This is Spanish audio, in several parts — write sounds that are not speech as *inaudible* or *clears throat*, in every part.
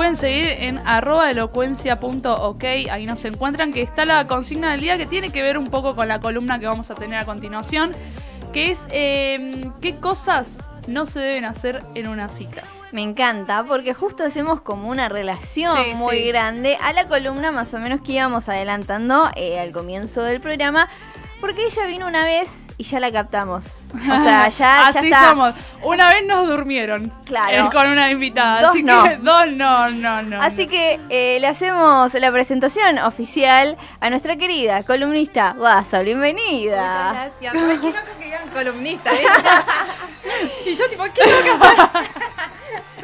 pueden seguir en arroba elocuencia.ok. Ahí nos encuentran que está la consigna del día que tiene que ver un poco con la columna que vamos a tener a continuación, que es eh, qué cosas no se deben hacer en una cita. Me encanta porque justo hacemos como una relación Sí, muy sí. grande a la columna más o menos que íbamos adelantando eh, al comienzo del programa. Porque ella vino una vez y ya la captamos. O sea, *laughs* ya, ya así está. somos. Una vez nos durmieron. Claro. eh, con una invitada. Dos así no. que *laughs* dos no, no, no. Así no. que eh, le hacemos la presentación oficial a nuestra querida columnista Guasa. Bienvenida. Muchas gracias. Ay, qué loco que digan columnista, ¿eh? *laughs* y yo tipo, ¿qué tengo que hacer?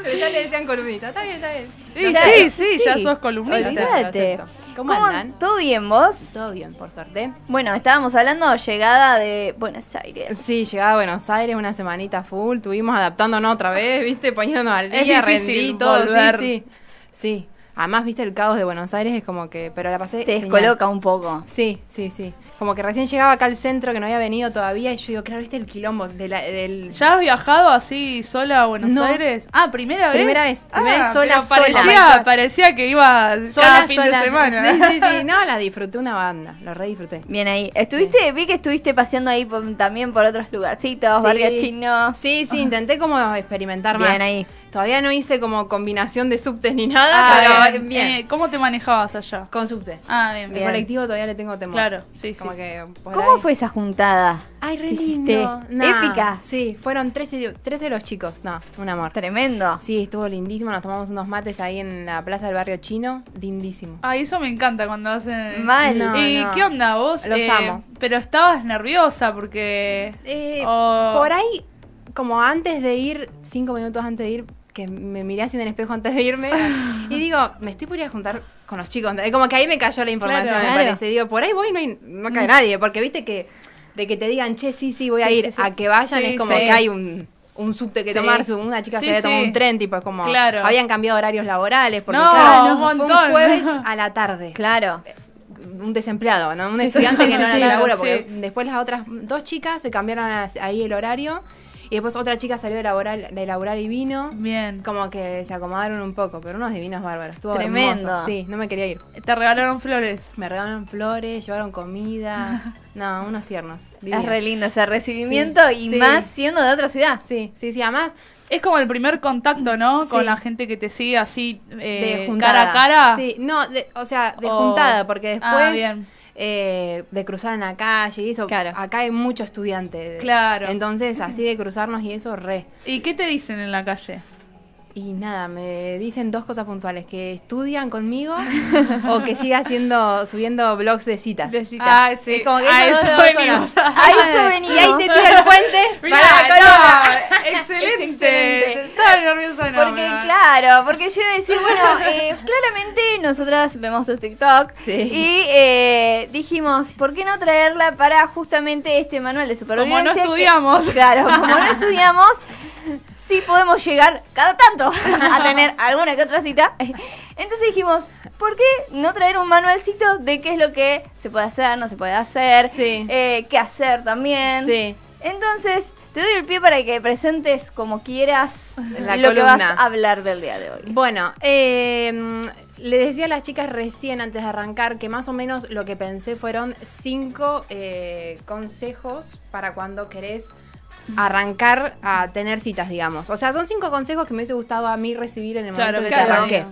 Pero ya le decían columnista. Está bien, está bien. Sí, sí, ya sos columnista. Olvídate. ¿Cómo andan? ¿Todo bien vos? Todo bien, por suerte. Bueno, estábamos hablando llegada de Buenos Aires. Sí, llegaba a Buenos Aires una semanita full, tuvimos adaptándonos otra vez, viste, poniéndonos al Es día, rendí todo, volver. sí, sí, sí. Además, viste, el caos de Buenos Aires es como que, pero la pasé Te genial. descoloca un poco. Sí, sí, sí. Como que recién llegaba acá al centro que no había venido todavía y yo digo, claro, viste el quilombo de la- del... ¿Ya has viajado así sola a Buenos No. Aires? Ah, primera vez. Primera vez, primera vez sola, pero parecía, sola. parecía que iba cada fin de semana. Sí, sí, sí. No, la disfruté una banda, lo re disfruté. Bien ahí. Estuviste, vi que estuviste paseando ahí por- también por otros lugarcitos, Sí. barrio chino. Sí, sí, intenté como experimentar más. Bien ahí. Todavía no hice como combinación de subtes ni nada, Ah, pero bien. Eh, ¿Cómo te manejabas allá? Con subte. Ah, bien, El bien. colectivo todavía le tengo temor. Claro, sí, sí. Como que por ¿Cómo ahí- fue esa juntada? Ay, re lindo. Nah, Épica. Sí, fueron 13, 13 de los chicos. No, un amor. Tremendo. Sí, estuvo lindísimo. Nos tomamos unos mates ahí en la plaza del barrio chino. Lindísimo. Ah, eso me encanta cuando hacen. Mal. No, ¿Y no. qué onda vos? Los Eh, amo. Pero estabas nerviosa porque. Eh, Oh. Por ahí, como antes de ir, cinco minutos antes de ir, que me miré así en el espejo antes de irme *laughs* y digo, me estoy por ir a juntar con los chicos. Es Como que ahí me cayó la información, Claro. me Claro. parece. Digo, por ahí voy y no, hay- no cae nadie, porque viste que de que te digan, che, sí, sí, voy a Sí, ir, sí, sí. a que vayan, es como que hay un, un subte que tomarse, una chica se había tomado un tren, tipo, es como, Claro. habían cambiado horarios laborales, porque No, claro, un fue montón. un jueves *laughs* a la tarde Claro. un desempleado, ¿no? Un estudiante sí, que no sí, sí. porque después las otras dos chicas se cambiaron a- ahí el horario y después otra chica salió de laborar, de laborar y vino. Bien. Como que se acomodaron un poco, pero unos divinos bárbaros. Estuvo Tremendo. hermoso. Sí, no me quería ir. Te regalaron flores. Me regalaron flores, llevaron comida. *laughs* No, unos tiernos. divinos. Es re lindo ese recibimiento y sí. más siendo de otra ciudad. Sí, sí, sí. Además, Es como el primer contacto, ¿no? Con la gente que te sigue así eh, de cara a cara. Sí, no, de- o sea, de O- juntada, porque después Ah, bien. Eh, de cruzar en la calle y eso, Claro. acá hay mucho estudiante. Claro. Entonces, así de cruzarnos y eso, re. ¿Y qué te dicen en la calle? Y nada, me dicen dos cosas puntuales, que estudian conmigo o que siga haciendo, subiendo blogs de citas. De citas. Ah, sí. Es como que a eso venimos. A eso venimos. Y ahí te tira el puente *laughs* Mirá, para la no, excelente. Excelente. Estaba nerviosa, no. Porque va. Claro, porque yo iba a decir, bueno, eh, claramente nosotras vemos tus TikTok Sí. y eh, dijimos, ¿por qué no traerla para justamente este manual de supervivencia? Como no que- estudiamos. *laughs* claro, como no estudiamos, sí podemos llegar cada tanto a tener alguna que otra cita. Entonces dijimos, ¿por qué no traer un manualcito de qué es lo que se puede hacer, no se puede hacer, Sí. eh, qué hacer también? Sí. Entonces, te doy el pie para que presentes como quieras La lo que vas a hablar del día de hoy. Bueno, eh, le decía a las chicas recién antes de arrancar que más o menos lo que pensé fueron cinco eh, consejos para cuando querés arrancar a tener citas, digamos. O sea, son cinco consejos que me hubiese gustado a mí recibir en el Claro, momento que claro. arranqué.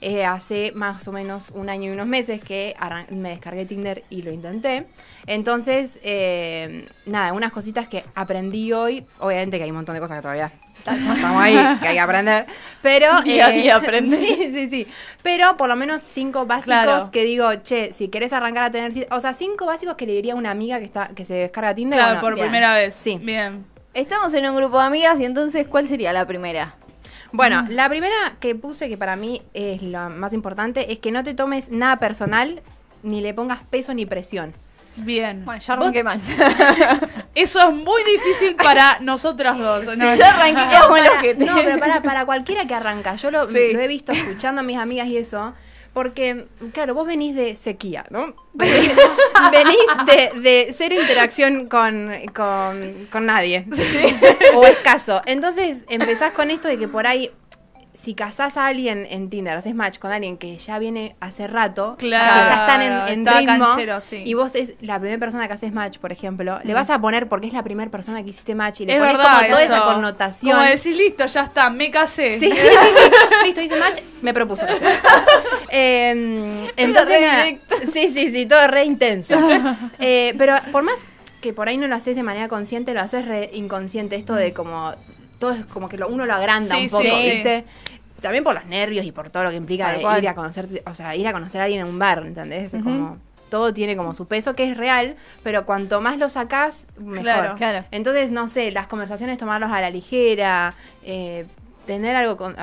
Eh, hace más o menos un año y unos meses que me descargué Tinder y lo intenté. Entonces, eh, nada, unas cositas que aprendí hoy. Obviamente que hay un montón de cosas que todavía estamos ahí, que hay que aprender. Pero. *laughs* eh, Día a día aprender. *laughs* Sí, sí, sí. Pero por lo menos cinco básicos Claro. que digo, che, si querés arrancar a tener. O sea, cinco básicos que le diría a una amiga que está que se descarga Tinder. Claro, bueno, por bien. primera vez. Sí. Bien. Estamos en un grupo de amigas y entonces, ¿cuál sería la primera? Bueno, la primera que puse, que para mí es la más importante, es que no te tomes nada personal, ni le pongas peso ni presión. Bien. Bueno, ya arranqué mal. *laughs* Eso es muy difícil para nosotras dos. ¿no? Yo arranqué como el. No, pero para, *laughs* para cualquiera que arranca, yo lo, Sí. lo he visto escuchando a mis amigas y eso, porque, claro, vos venís de sequía, ¿no? *laughs* Venís, venís de, de cero interacción con, con, con nadie, o escaso. Entonces empezás con esto de que por ahí si casás a alguien en Tinder, haces match con alguien que ya viene hace rato, Claro, que ya están en, en está ritmo, canchero, sí. y vos es la primera persona que haces match, por ejemplo, le vas a poner porque es la primera persona que hiciste match y le Es pones verdad. como toda eso. esa connotación. Como decir, listo, ya está, me casé. Sí, sí, sí, sí. Listo, hice match, me propuso. Eh, *laughs* entonces, sí, sí, sí, todo re intenso. *laughs* Eh, pero por más que por ahí no lo haces de manera consciente, lo haces re inconsciente. Esto de como, todo es como que lo- uno lo agranda Sí, un poco, sí. ¿viste? También por los nervios y por todo lo que implica de ir a conocer, o sea, ir a conocer a alguien en un bar, ¿entendés? Es como, todo tiene como su peso, que es real, pero cuanto más lo sacás, mejor. Claro. Claro. Entonces, no sé, las conversaciones tomarlos a la ligera, eh, tener algo con-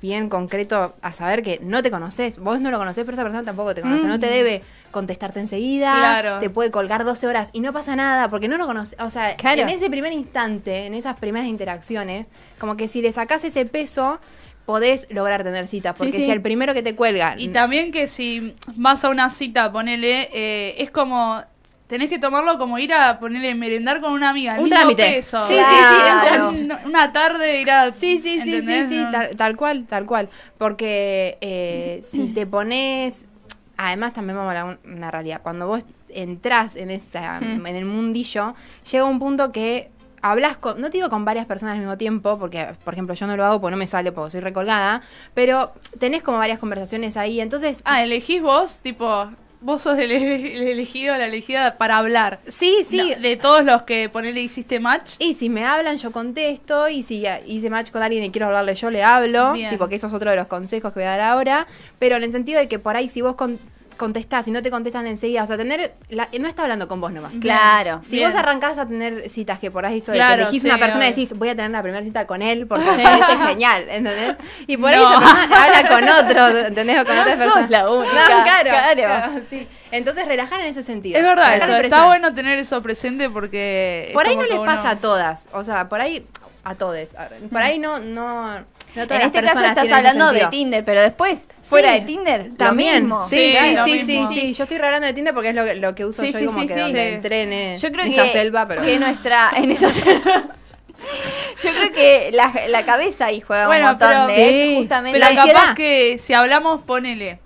bien concreto a saber que no te conoces, vos no lo conocés, pero esa persona tampoco te conoce, no te debe contestarte enseguida, Claro. te puede colgar 12 horas y no pasa nada, porque no lo conoces, o sea, Claro. en ese primer instante, en esas primeras interacciones, como que si le sacás ese peso, podés lograr tener citas, Sí, porque sí. si el primero que te cuelga... Y también que si vas a una cita, ponele, eh, es como. Tenés que tomarlo como ir a ponerle merendar con una amiga. el Un trámite. peso. Sí, sí, sí, un Claro. Una- tarde ir a. Sí, sí, sí, sí, sí, tal, tal cual, tal cual. Porque eh, *clears throat* si te pones, además también vamos a hablar una realidad, cuando vos entrás en esa, Mm. en el mundillo, llega un punto que hablas con, no te digo con varias personas al mismo tiempo, porque por ejemplo yo no lo hago porque no me sale porque soy recolgada, pero tenés como varias conversaciones ahí, entonces... Ah, elegís vos, tipo. Vos sos el, el elegido, la elegida para hablar. sí, sí, No, de todos los que ponele hiciste match. Y si me hablan, yo contesto. Y si ya hice match con alguien y quiero hablarle, yo le hablo. Bien. Tipo, que eso es otro de los consejos que voy a dar ahora. Pero en el sentido de que por ahí, si vos con- contestás y no te contestan enseguida, o sea, tener. la- no está hablando con vos nomás. Claro. Si Bien. vos arrancás a tener citas que por ahí esto de Claro, que elegís sí, una persona y decís, voy a tener la primera cita con él porque me parece genial, ¿entendés? Y por ahí No. esa persona habla con otro, ¿entendés? O con No otra sos persona. la única, No, claro, claro. sí. Entonces relajar en ese sentido. Es verdad, eso. Está bueno tener eso presente porque. es Por ahí no les uno- pasa a todas, o sea, por ahí a todos. Por ahí no, no, no todas En las este caso estás hablando de. Tinder, pero después, fuera Sí, de Tinder, También, lo mismo. sí, Sí, sí, lo sí, mismo. sí, sí. Yo estoy re hablando de Tinder porque es lo, que- lo que uso Sí, yo sí, y como sí, que sí. donde Sí. entrene Yo creo esa que, selva, pero que nuestra *laughs* en esa selva. Yo creo que la, la cabeza ahí juega Bueno, un montón pero- de Sí, justamente Pero capaz que si hablamos, ponele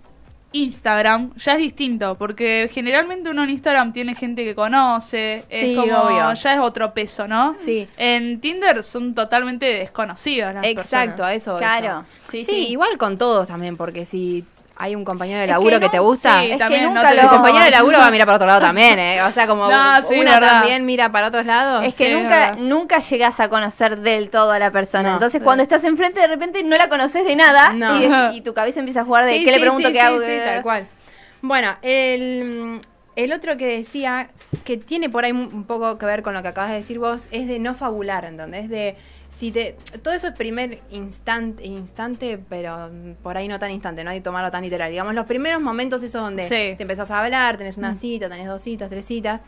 Instagram, ya es distinto, porque generalmente uno en Instagram tiene gente que conoce, Sí, es como, obvio. ya es otro peso, ¿no? Sí. En Tinder son totalmente desconocidas las Exacto, personas. a eso. Claro, eso. sí, Sí, sí. igual con todos también, porque si hay un compañero de Es que laburo que, te gusta, sí, es que también no nunca te- lo- tu compañero de laburo va a mirar para otro lado también, ¿eh? O sea, como *laughs* No, sí, una verdad. también mira para otros lados. Es que Sí, nunca, verdad. nunca llegas a conocer del todo a la persona. No. Entonces, Sí. cuando estás enfrente, de repente no la conoces de nada No. y, *laughs* tu cabeza empieza a jugar de Sí, qué le pregunto, sí, qué sí, hago. sí, tal cual. Bueno, el, el otro que decía, que tiene por ahí un un poco que ver con lo que acabas de decir vos, es de no fabular, ¿entendés? De si te. Todo eso es primer instante, instante, pero mm, por ahí no tan instante, no hay que tomarlo tan literal. Digamos, los primeros momentos, esos donde Sí. te empezás a hablar, tenés Mm. una cita, tenés dos citas, tres citas.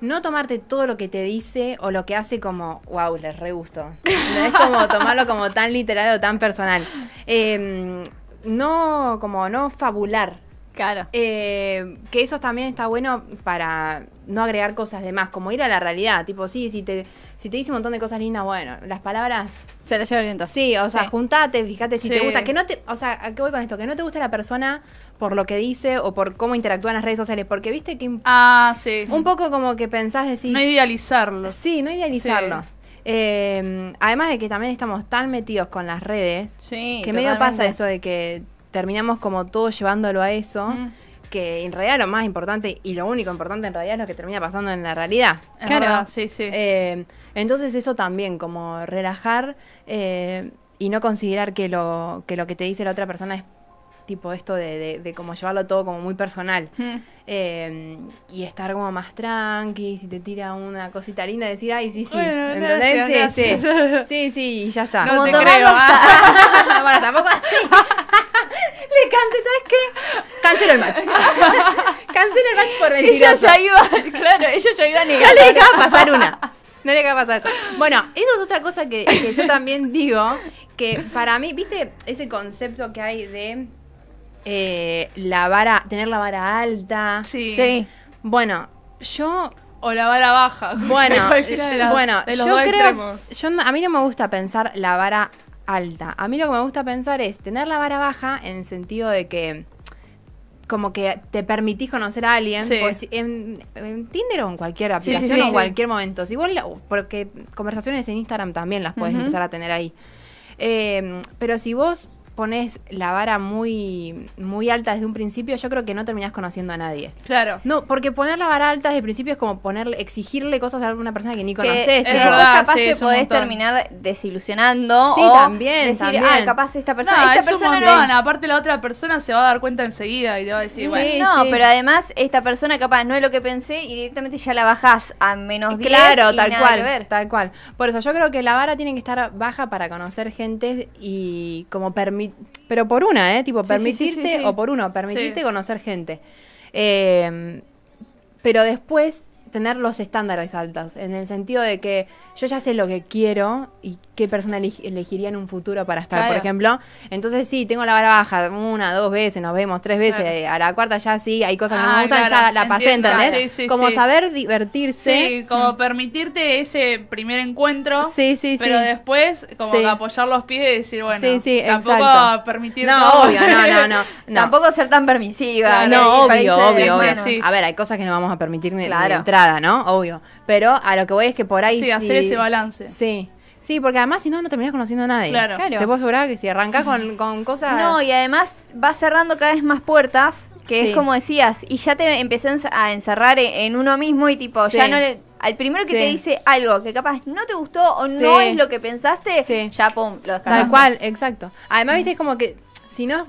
No tomarte todo lo que te dice o lo que hace como, wow, les re gusto. Es como *laughs* tomarlo como tan literal o tan personal. Eh, no, como no fabular. Claro. Eh, que eso también está bueno para no agregar cosas de más, como ir a la realidad. Tipo, sí, si te, si te dice un montón de cosas lindas, bueno, las palabras, Se la lleva el viento. sí, o sea, Sí. juntate, fíjate si Sí. te gusta. Que no te, o sea, ¿a qué voy con esto? Que no te guste la persona por lo que dice o por cómo interactúa en las redes sociales, porque viste que Ah, sí. un poco como que pensás, decís. no idealizarlo. Sí, no idealizarlo. Eh, además de que también estamos tan metidos con las redes, Sí, que medio pasa eso de que terminamos como todos llevándolo a eso, Mm. que en realidad lo más importante y lo único importante en realidad es lo que termina pasando en la realidad. Claro. sí, sí. Eh, entonces eso también, como relajar eh, y no considerar que lo, que lo que te dice la otra persona es tipo esto de, de, de como llevarlo todo como muy personal. Mm. Eh, y estar como más tranqui, si te tira una cosita linda, decir, ay, sí, sí. Bueno, ¿entendés? gracias, sí, sí. gracias. *laughs* sí, sí, y ya está. No Como te creo. hasta- ah. *laughs* bueno, tampoco así. *laughs* Le cansé, ¿sabes qué? Cancelo el match. Cancelo el match por Ella mentiroso. ya iba, claro, ella ya iba a No negar. le dejaba pasar una. No le dejaba pasar. Bueno, eso es otra cosa que, que yo también digo, que para mí, ¿viste ese concepto que hay de eh, la vara, tener la vara alta? Sí. Sí. Bueno, yo O la vara baja. *laughs* Bueno, de bueno, de los yo dos creo, yo a mí no me gusta pensar la vara alta. A mí lo que me gusta pensar es tener la vara baja en el sentido de que como que te permitís conocer a alguien Sí. pues, en, en Tinder o en cualquier sí, aplicación sí, o en sí. cualquier momento. Si vos la- porque conversaciones en Instagram también las puedes empezar a tener ahí. Eh, pero si vos pones la vara muy, muy alta desde un principio, yo creo que no terminás conociendo a nadie. Claro. No, porque poner la vara alta desde el principio es como ponerle, exigirle cosas a alguna persona que ni conoces. es que verdad, capaz sí, que podés terminar desilusionando Sí, o también, decir, también. ah, capaz esta persona, No, esta es un persona no. Aparte, la otra persona se va a dar cuenta enseguida y te va a decir, Sí. bueno. no, sí. pero además esta persona capaz no es lo que pensé y directamente ya la bajás a menos 10 Claro, y tal nada cual, que ver. tal cual. Por eso yo creo que la vara tiene que estar baja para conocer gente y como permitir, pero por una, ¿eh? Tipo, Sí, permitirte, sí, sí, sí. o por uno, permitirte conocer gente. Eh, pero después tener los estándares altos, en el sentido de que yo ya sé lo que quiero y qué persona eleg- elegiría en un futuro para estar, por Claro. ejemplo. Entonces sí, tengo la vara baja, una, dos veces, nos vemos, tres veces, Claro. eh, a la cuarta ya sí, hay cosas que no Ah, me gustan, claro, ya la pasé. ¿entendés? Sí, sí, como sí. saber divertirse. Sí, como permitirte ese primer encuentro. Sí, sí, sí. Pero después, como que apoyar los pies y decir, bueno, Sí, sí, tampoco exacto. permitir No, todo. obvio, no, no, no. no. *laughs* Tampoco ser tan permisiva. No, obvio, obvio, sí, obvio. sí. A ver, hay cosas que no vamos a permitir ni, ni ¿no? Obvio. Pero a lo que voy es que por ahí Sí, hacer ese balance. Sí. Sí, porque además si no, no terminás conociendo a nadie. Claro. Claro. Te puedo asegurar que si arrancás con, con cosas... No, y además va cerrando cada vez más puertas, que Sí. es como decías, y ya te empecé a encer- a encerrar en en uno mismo y tipo, ya Sí. no le... Al primero que Sí. te dice algo que capaz no te gustó o Sí. no es lo que pensaste, Sí. ya pum, lo descartaste. Tal cual, exacto. Además, viste, es como que si no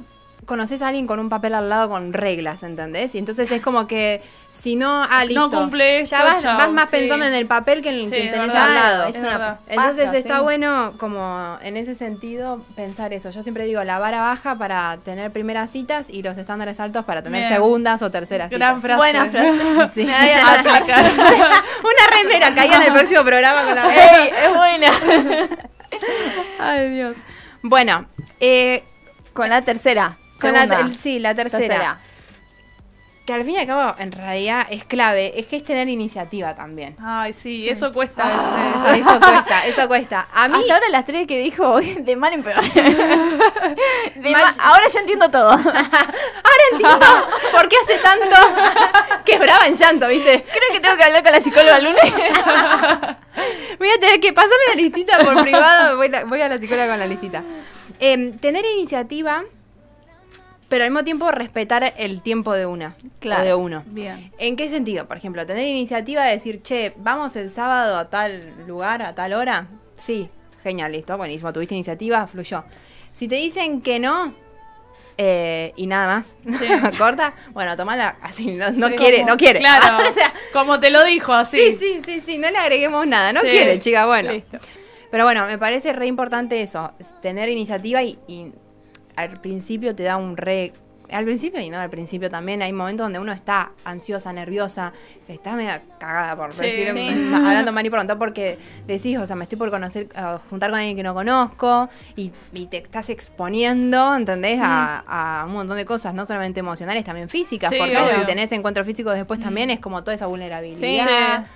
conoces a alguien con un papel al lado con reglas, ¿entendés? Y entonces es como que si no, ah, listo. cumple ya vas, más sí. pensando en el papel que en el Sí, que tenés verdad. al lado. Es una. Entonces pasta, está sí. bueno como en ese sentido pensar eso. Yo siempre digo la vara baja para tener primeras citas y los estándares altos para tener Bien. segundas o terceras Gran citas. frase. Buena frase. *laughs* *laughs* *laughs* Una remera caía en el próximo programa con la Ey, es buena. Ay, Dios. Bueno, eh, Con la tercera. Con la, el- sí, la tercera, Que al fin y al cabo, en realidad, es clave. Es que es tener iniciativa también. Ay, sí, eso cuesta Ah, eso cuesta, eso cuesta. A mí, Hasta ahora las tres que dijo, *laughs* de *laughs* mal en peor. De Mal- ma- ahora yo entiendo todo. *laughs* ahora entiendo por qué hace tanto quebraba en llanto, ¿viste? Creo que tengo que hablar con la psicóloga el lunes. Voy a tener que pasarme la listita por privado. Voy, la- voy a la psicóloga con la listita. Em, tener iniciativa, pero al mismo tiempo respetar el tiempo de una. Claro. O de uno. Bien. ¿En qué sentido? Por ejemplo, tener iniciativa de decir, che, vamos el sábado a tal lugar, a tal hora. Sí, genial, listo, buenísimo. Tuviste iniciativa, fluyó. Si te dicen que no, eh, y nada más, Sí. *laughs* corta, bueno, tomala así, no, no Sí, quiere, como- no quiere. Claro. *laughs* O sea, como te lo dijo, así. sí, sí, sí, sí, no le agreguemos nada, no Sí. quiere, chica, bueno. Listo. Pero bueno, me parece re importante eso, es tener iniciativa y, y al principio te da un re... Al principio y no al principio también hay momentos donde uno está ansiosa, nerviosa, está media cagada por Sí, decir, sí. *laughs* hablando mal y pronto, porque decís, o sea, me estoy por conocer, juntar con alguien que no conozco y, y te estás exponiendo, ¿entendés? A, a un montón de cosas, no solamente emocionales, también físicas, Sí, porque obvio. si tenés encuentros físicos después también es como toda esa vulnerabilidad.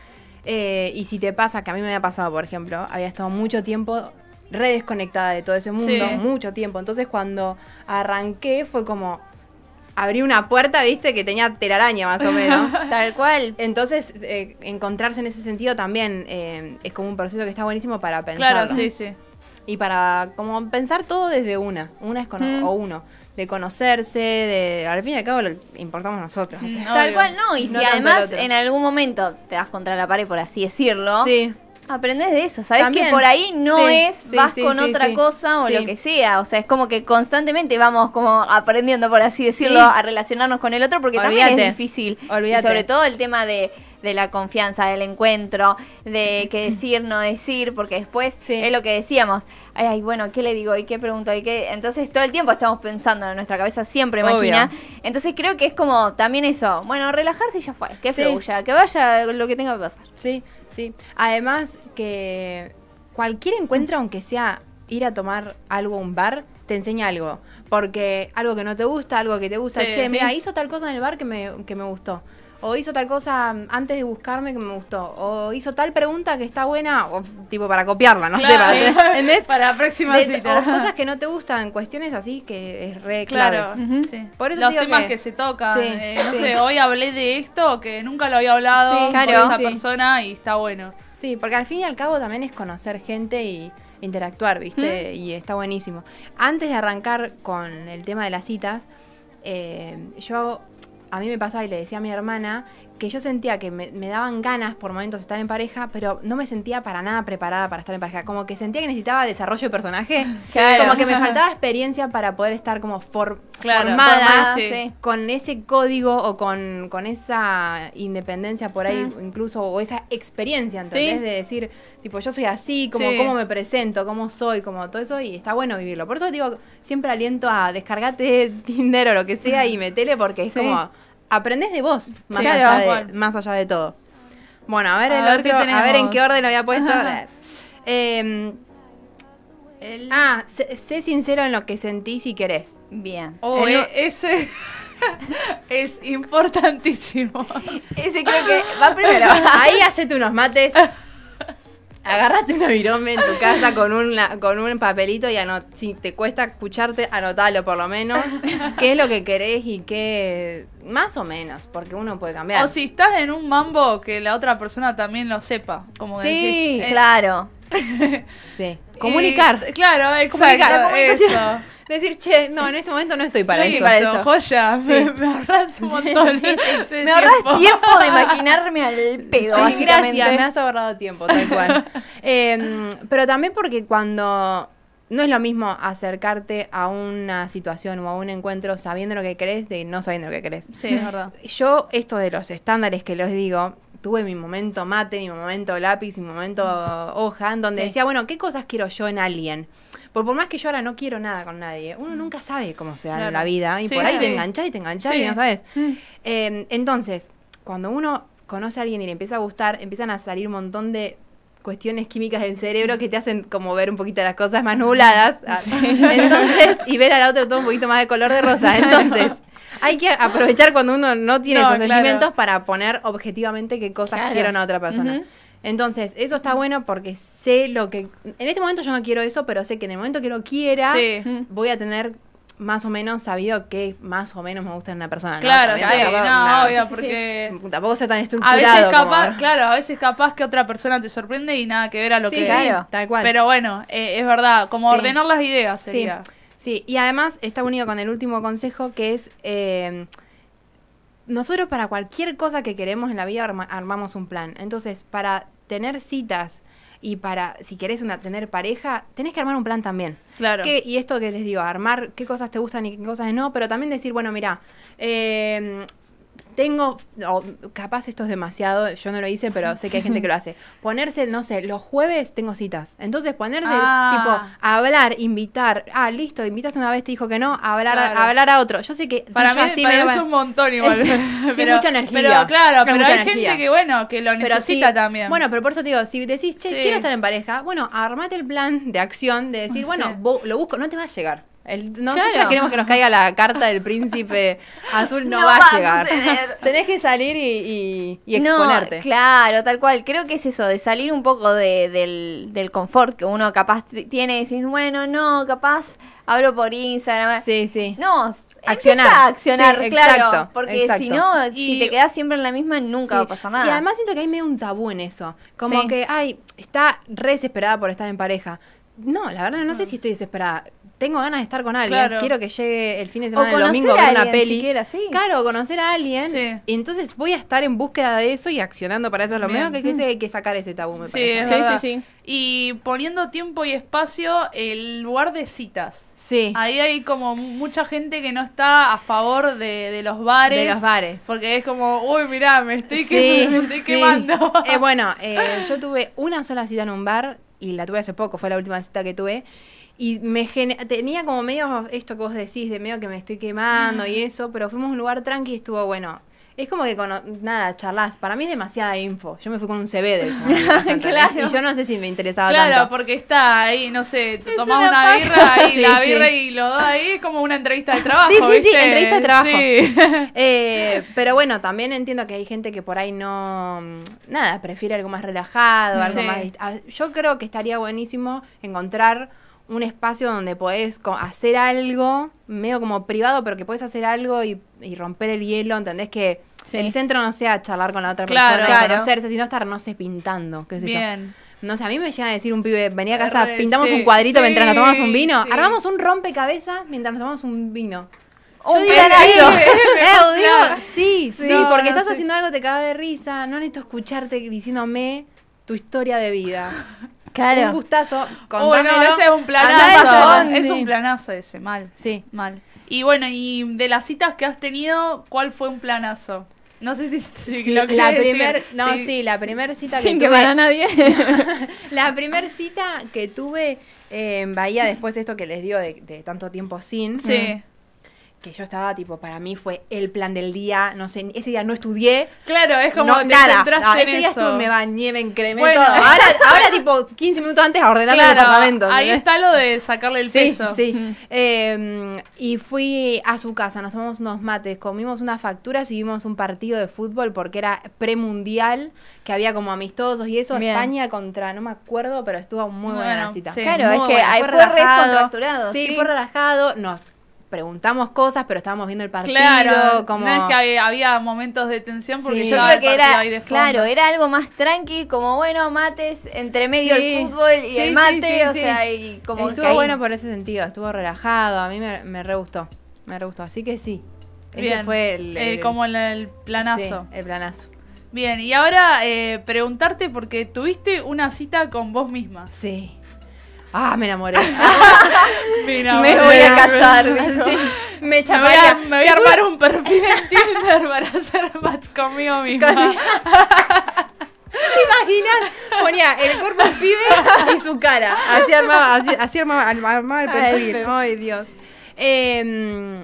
Eh, y si te pasa, que a mí me había pasado, por ejemplo, había estado mucho tiempo re desconectada de todo ese mundo, Sí. mucho tiempo. Entonces cuando arranqué fue como abrí una puerta, viste, que tenía telaraña más o menos. *laughs* Tal cual. Entonces, eh, encontrarse en ese sentido también eh, es como un proceso que está buenísimo para pensar. Claro, sí, sí. Y para como pensar todo desde una. Una es Mm. o uno. De conocerse, de. Al fin y al cabo lo importamos nosotros. o sea. Tal cual, no. Y si además en algún momento te das contra la pared, por así decirlo, Sí. Aprendes de eso. Sabes que por ahí no Sí, es, sí, vas sí, con otra cosa o lo que sea. O sea, es como que constantemente vamos como aprendiendo, por así decirlo, a relacionarnos con el otro, porque también es difícil. Olvídate. Y sobre todo el tema de, de la confianza, del encuentro, de qué *clears throat* decir, no decir, porque después Sí. es lo que decíamos. Ay, ay, bueno, ¿qué le digo? ¿Y qué pregunto? ¿Y qué? Entonces todo el tiempo estamos pensando en nuestra cabeza, siempre Obvio. máquina. Entonces creo que es como también eso. Bueno, relajarse y ya fue. Que Sí. fluya, que vaya lo que tenga que pasar. Sí, sí. Además que cualquier encuentro, aunque sea ir a tomar algo a un bar, te enseña algo. Porque algo que no te gusta, algo que te gusta, Sí, che, mira, hizo tal cosa en el bar que me, que me gustó. O hizo tal cosa antes de buscarme que me gustó, o hizo tal pregunta que está buena, o tipo para copiarla, no sé, Claro. para, ¿entendés? Para la próxima De- cita. o cosas que no te gustan, cuestiones así que es re Claro, clave. Sí. Por eso los digo temas que- que, se tocan. Sí, eh, no sí. sé, hoy hablé de esto que nunca lo había hablado Sí, con claro. esa persona y está bueno. Sí, porque al fin y al cabo también es conocer gente y interactuar, ¿viste? Y está buenísimo. Antes de arrancar con el tema de las citas, eh, yo, a mí me pasaba y le decía a mi hermana que yo sentía que me, me daban ganas por momentos de estar en pareja, pero no me sentía para nada preparada para estar en pareja. Como que sentía que necesitaba desarrollo de personaje. *laughs* Claro. Como que me faltaba experiencia para poder estar como for- Claro, formada formada, sí. sí. con ese código o con, con esa independencia por ahí, incluso, o esa experiencia, ¿entendés? Sí. De decir, tipo, yo soy así, como Sí. cómo me presento, cómo soy, como todo eso, y está bueno vivirlo. Por eso digo, siempre aliento a descargate *laughs* Tinder o lo que sea y metele, porque es como, aprendés de vos, más, Sí, allá, de, más allá de todo. Bueno, a ver A el ver qué otro, a ver en qué orden lo había puesto. A *laughs* ver. Em, ah, sé, sé sincero en lo que sentís y querés. Bien. Oh, El- eh, ese *laughs* es importantísimo. Ese creo que va primero. *laughs* Ahí hacete unos mates. Agarrate una virome en tu casa con, una, con un papelito y anot si te cuesta escucharte, anotalo por lo menos. ¿Qué es lo que querés y qué. Más o menos, porque uno puede cambiar. O si estás en un mambo, que la otra persona también lo sepa. Como que Sí, decís, eh, Claro. *laughs* Sí. Comunicar. y- claro, exacto. Comunicar. Eso. Decir, che, no, en este momento no estoy para eso. para eso. joya. Sí. Me, me ahorras un montón. de *laughs* Me ahorras tiempo de maquinarme al pedo, Sí, básicamente. gracias, me has ahorrado tiempo, tal cual. *laughs* Eh, pero también porque cuando no es lo mismo acercarte a una situación o a un encuentro sabiendo lo que querés de no sabiendo lo que querés. Sí, es verdad. Yo, esto de los estándares que les digo, tuve mi momento mate, mi momento lápiz, mi momento hoja, en donde Sí. decía, bueno, ¿qué cosas quiero yo en alguien? Porque por más que yo ahora no quiero nada con nadie, uno nunca sabe cómo se da Claro. en la vida y Sí, por ahí sí. te enganchás y te enganchás Sí. y no sabes. Eh, entonces, cuando uno conoce a alguien y le empieza a gustar, empiezan a salir un montón de cuestiones químicas del cerebro que te hacen como ver un poquito las cosas más nubladas. Ah, Entonces, y ver al otro todo un poquito más de color de rosa. Entonces, hay que aprovechar cuando uno no tiene No, esos claro. sentimientos para poner objetivamente qué cosas Claro. quiero en otra persona. Entonces, eso está bueno porque sé lo que... En este momento yo no quiero eso, pero sé que en el momento que lo quiera, Sí. voy a tener más o menos sabido qué más o menos me gusta en una persona. ¿no? Claro, sí, También tampoco- no, no, obvio, sí, sí, porque Tampoco ser tan a estructurado. veces como- capaz, claro, a veces capaz que otra persona te sorprende y nada que ver a lo sí, que sí, Claro. tal cual. Pero bueno, eh, es verdad, como Sí. ordenar las ideas sí, sería. sí, y además está unido con el último consejo que es... eh, nosotros para cualquier cosa que queremos en la vida arma- armamos un plan. Entonces, para tener citas y para, si querés una, tener pareja, tenés que armar un plan también. Claro. ¿Qué- y esto que les digo, armar qué cosas te gustan y qué cosas no, pero también decir, bueno, mira, eh, tengo, o capaz esto es demasiado, yo no lo hice, pero sé que hay gente que lo hace. *laughs* Ponerse, no sé, los jueves tengo citas. Entonces ponerse, Ah. tipo, hablar, invitar. Ah, listo, invitaste una vez, te dijo que no, a hablar, Claro. hablar a otro. Yo sé que Para mí, así para medio mí es un montón *laughs* igual. Es- sí, *laughs* mucha energía. Pero claro, pero hay energía. gente que bueno, que lo necesita sí, también. Bueno, pero por eso te digo, si decís, che, Sí. quiero estar en pareja, bueno, armate el plan de acción de decir, bueno, bo- lo busco, no te va a llegar. El- nosotros Claro. queremos que nos caiga la carta del príncipe *laughs* azul, no, No va, a llegar. *laughs* Tenés que salir y, y- y No, exponerte. claro, tal cual. Creo que es eso, de salir un poco de- del, del confort que uno capaz tiene y decir, bueno, no, capaz hablo por Instagram. Sí, sí. No, Accionar. a accionar, Sí, claro. exacto, porque exacto. si no, Y- si te quedas siempre en la misma, nunca Sí. va a pasar nada. Y además siento que hay medio un tabú en eso. Como Sí. que, ay, está re desesperada por estar en pareja. No, la verdad no sé si estoy desesperada. Tengo ganas de estar con alguien. Claro. Quiero que llegue el fin de O semana, el conocer domingo, a ver una alguien peli. siquiera, sí. Claro, conocer a alguien. Sí. Y entonces voy a estar en búsqueda de eso y accionando para eso. Es lo Bien. mismo que, que hay que sacar ese tabú, me Sí, parece. es Sí, verdad. sí, sí. Y poniendo tiempo y espacio, el lugar de citas. Sí. Ahí hay como mucha gente que no está a favor de, de los bares. De los bares. Porque es como, uy, mirá, me estoy, Sí, que- *laughs* me estoy sí. quemando. *laughs* Eh, bueno, eh, yo tuve una sola cita en un bar y la tuve hace poco, fue la última cita que tuve. Y me tenía como medio esto que vos decís, de medio que me estoy quemando y eso, pero fuimos a un lugar tranqui y estuvo bueno. Es como que, cono- nada, charlas. Para mí es demasiada info. Yo me fui con un CV, de hecho. *laughs* Claro. Y yo no sé si me interesaba Claro, tanto. porque está ahí, no sé, te tomás una birra y *laughs* Sí, la sí. birra y lo da ahí, es como una entrevista de trabajo. Sí, sí, sí, entrevista de trabajo. Sí. *laughs* Eh, pero bueno, también entiendo que hay gente que por ahí no. Nada, prefiere algo más relajado, algo más. Yo creo que estaría buenísimo encontrar un espacio donde podés hacer algo, medio como privado, pero que podés hacer algo y, y romper el hielo, ¿entendés? Que Sí. el centro no sea charlar con la otra Claro. persona Claro. conocerse, sino estar, no sé, pintando, qué sé yo. Bien. No sé, a mí me llega a decir un pibe, venía a casa, pintamos sí, un cuadrito sí, mientras nos tomamos un vino, armamos un rompecabezas mientras nos tomamos un vino. Un digo, digo, *laughs* sí, sí, No, porque no, estás haciendo algo, te caga de risa, no necesito escucharte diciéndome tu historia de vida. *laughs* Un Claro. Uy, gustazo, no, contámelo. ese es un planazo. Es un planazo ese, mal. Sí. Mal. Y bueno, y de las citas que has tenido, ¿cuál fue un planazo? No sé si, si Sí, lo la primer, decir. no, sí, la primera cita que Sin tuve, quemar a nadie. *laughs* la primer cita que tuve eh, en Bahía después de esto que les digo de, de tanto tiempo sin, Sí. Que yo estaba tipo, para mí fue el plan del día, no sé, ese día no estudié, Claro, es como no, te nada, centraste no, en ese día eso. estuve, me bañé, me encremé Bueno. todo, ahora, ahora tipo 15 minutos antes a ordenar el departamento. ahí está lo de sacarle el Sí, peso. sí. Eh, y fui a su casa, nos tomamos unos mates, comimos unas facturas y vimos un partido de fútbol porque era premundial, que había como amistosos y eso, Bien. España contra, no me acuerdo, pero estuvo muy buena Bueno, la cita. sí. Claro, Muy es que buena, ahí fue re Sí, sí. fue relajado, nos preguntamos cosas, pero estábamos viendo el partido, Claro, como... no es que había, había momentos de tensión porque Sí. Yo estaba creo que era, ahí de fondo. claro, era algo más tranqui, como bueno, mates, entre medio Sí. el fútbol y Sí, el sí, mate, sí, o sí. sea, y como que Estuvo ahí- bueno por ese sentido, estuvo relajado, a mí me, me re gustó, me re gustó, así que sí. Ese fue el, Eh, el- como el, el planazo. Sí, el planazo. Bien, y ahora eh, preguntarte porque tuviste una cita con vos misma. Sí. Ah, me enamoré. *laughs* Me bueno, voy a me- casar, Sí, me Me voy, a, me voy a armar un perfil en Tinder *laughs* para hacer match conmigo misma. ¿Te *laughs* imaginas? Ponía el cuerpo del pibe y su cara. Así armaba, así, así armaba, armaba el perfil. Ay, Dios. Eh,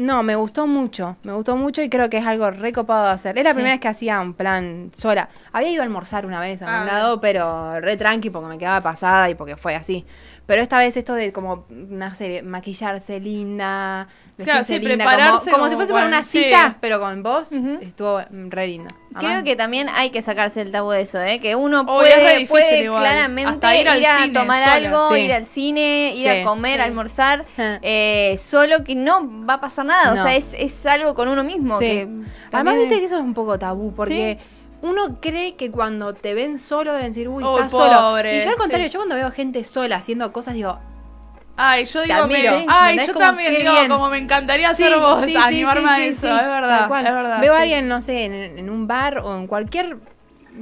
no, me gustó mucho. Me gustó mucho y creo que es algo recopado de hacer. Era la primera vez que hacía un plan sola. Había ido a almorzar una vez a Ah, un lado, pero re tranqui porque me quedaba pasada y porque fue así. Pero esta vez esto de como, no sé, maquillarse linda, Claro, sí, linda, como, prepararse como si fuese para una sí. cita, pero con vos, estuvo re linda. Creo que también hay que sacarse el tabú de eso, ¿eh? Que uno puede, difícil puede claramente Hasta ir al a cine tomar sola. algo, Sí. ir al cine, ir Sí. a comer, Sí. a almorzar, *laughs* Eh. solo que no va a pasar nada. No. O sea, es, es algo con uno mismo. Sí. que Además, también- viste que eso es un poco tabú, porque uno cree que cuando te ven solo deben decir, uy, Uy, estás solo. Y yo al contrario, sí. yo cuando veo gente sola haciendo cosas, digo, Ay, yo digo, me- ay, yo Como, también digo, bien. como me encantaría sí, ser vos, sí, animarme sí, a eso, es verdad, es verdad. Veo a alguien, no sé, en, en un bar o en cualquier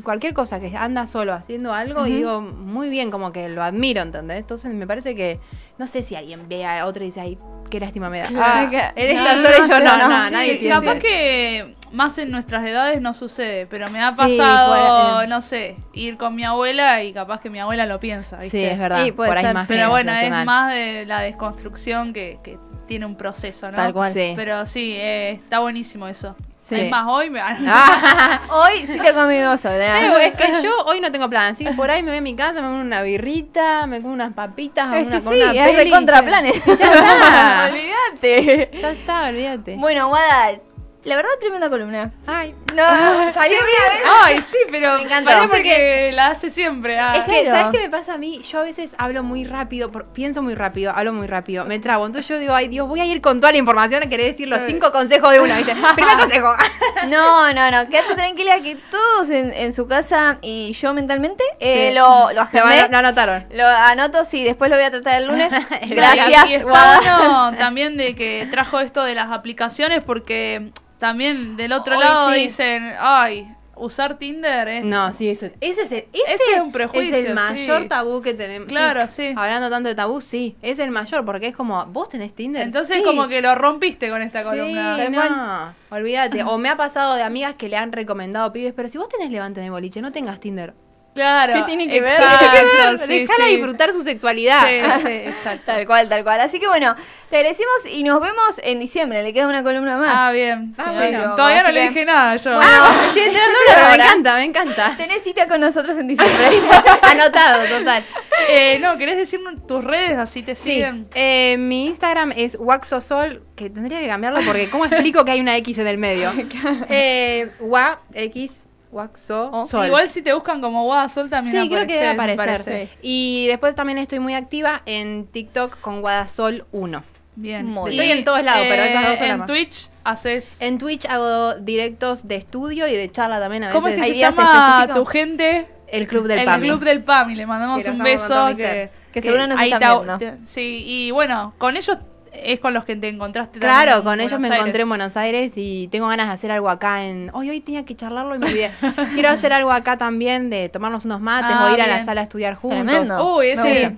cualquier cosa que anda solo haciendo algo y digo, muy bien, como que lo admiro, ¿entendés? Entonces me parece que, no sé si alguien ve a otro y dice, ay, qué lástima me da. Ah, él no, está no, solo y yo no, no, no, sí, nadie Sí, capaz que más en nuestras edades no sucede, pero me ha Sí, pasado, no sé, ir con mi abuela y capaz que mi abuela lo piensa, ¿viste? Sí, es verdad. Sí, puede por ahí más Pero bueno, es más de la desconstrucción que, que tiene un proceso, ¿no? Tal cual. Sí. Pero sí, eh, está buenísimo eso. Sí. Es más, hoy me Ah, *laughs* *laughs* Hoy sí te sola. Pero es que yo hoy no tengo plan, así que por ahí me voy a mi casa, me como una birrita, me como unas papitas, Es una, que con sí, una es peli. ya-. *laughs* Ya está. Olvídate. ya está, olvídate. Bueno, Guada, la verdad, tremenda columna. Ay, No, salió *laughs* bien. Ay, sí, pero Me encantó. parece Porque- que la hace siempre. ah. Es que, Claro. ¿sabes qué me pasa a mí? Yo a veces hablo muy rápido, por- pienso muy rápido, hablo muy rápido, me trabo. Entonces yo digo, ay Dios, voy a ir con toda la información, querés decir los cinco consejos de una, ¿viste? *laughs* Primer consejo. *laughs* No, no, no, quédate tranquila que todos en, en su casa y yo mentalmente eh, Sí. lo, lo Lo, agendé. lo anotaron. Lo anoto, sí, después lo voy a tratar el lunes. Y- Gracias, Y, está Guada. bueno también de que trajo esto de las aplicaciones porque también del otro Hoy lado sí. dicen, ay, usar Tinder es... No, sí, eso, eso es el, ese Ese es un prejuicio, Es el mayor sí. tabú que tenemos. Claro, sí. Hablando tanto de tabú, sí, es el mayor, porque es como, vos tenés Tinder. Entonces Sí. como que lo rompiste con esta Sí, columna. no, olvídate. O me ha pasado de amigas que le han recomendado pibes, pero si vos tenés levante de boliche, no tengas Tinder. Claro. ¿Qué tiene que ver? exacto, Tiene que ver, sí, Déjala sí. disfrutar su sexualidad. Sí, sí, exacto. Tal cual, tal cual. Así que bueno, te agradecemos y nos vemos en diciembre. Le queda una columna más. Ah, bien. Ah, Sí, bueno. Todavía no le que- dije nada yo. Ah, *laughs* estoy enterando ahora, pero me encanta, me encanta. Tenés cita con nosotros en diciembre. *laughs* Anotado, total. Eh, no, ¿querés decir tus redes? Así te Sí, siguen. eh, mi Instagram es waxosol, que tendría que cambiarlo porque ¿cómo explico que hay una X en el medio? *laughs* Eh, wa, X, waxo, sol. Igual si te buscan como Guadasol también Sí, creo que debe aparecer. parece. Y después también estoy muy activa en TikTok con Guadasol 1. Bien. Muy Estoy Y, en todos lados, pero esas dos son las En. Twitch haces... En Twitch hago directos de estudio y de charla también a veces. ¿Cómo es que ¿Hay se llama tu gente? El Club del el PAMI. Club del PAMI. Le mandamos Que un beso. Que. Que seguro nos ahí están te- viendo. sí, y bueno, con ellos es con los que te encontraste Claro, en con ellos me encontré en. Buenos Aires y tengo ganas de hacer algo acá en... Hoy, hoy tenía que charlarlo y me olvidé. *laughs* Quiero hacer algo acá también de tomarnos unos mates Ah, o ir a la bien. sala a estudiar juntos. Tremendo. Uy, ese...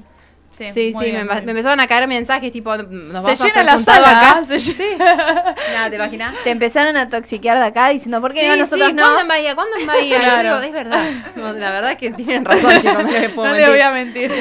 Sí, Sí, muy sí, bien, me, me empezaron a caer mensajes tipo, nos Se llena la sala, acá. se *laughs* Sí. Nada, ¿te imaginas? Te empezaron a toxiquear de acá diciendo, ¿por qué Sí, no nosotros sí, no? ¿cuándo en Bahía? ¿Cuándo en Bahía? Y yo Claro. digo, es verdad. *laughs* No, la verdad es que tienen razón, chicos, no les puedo No mentir. le voy a mentir.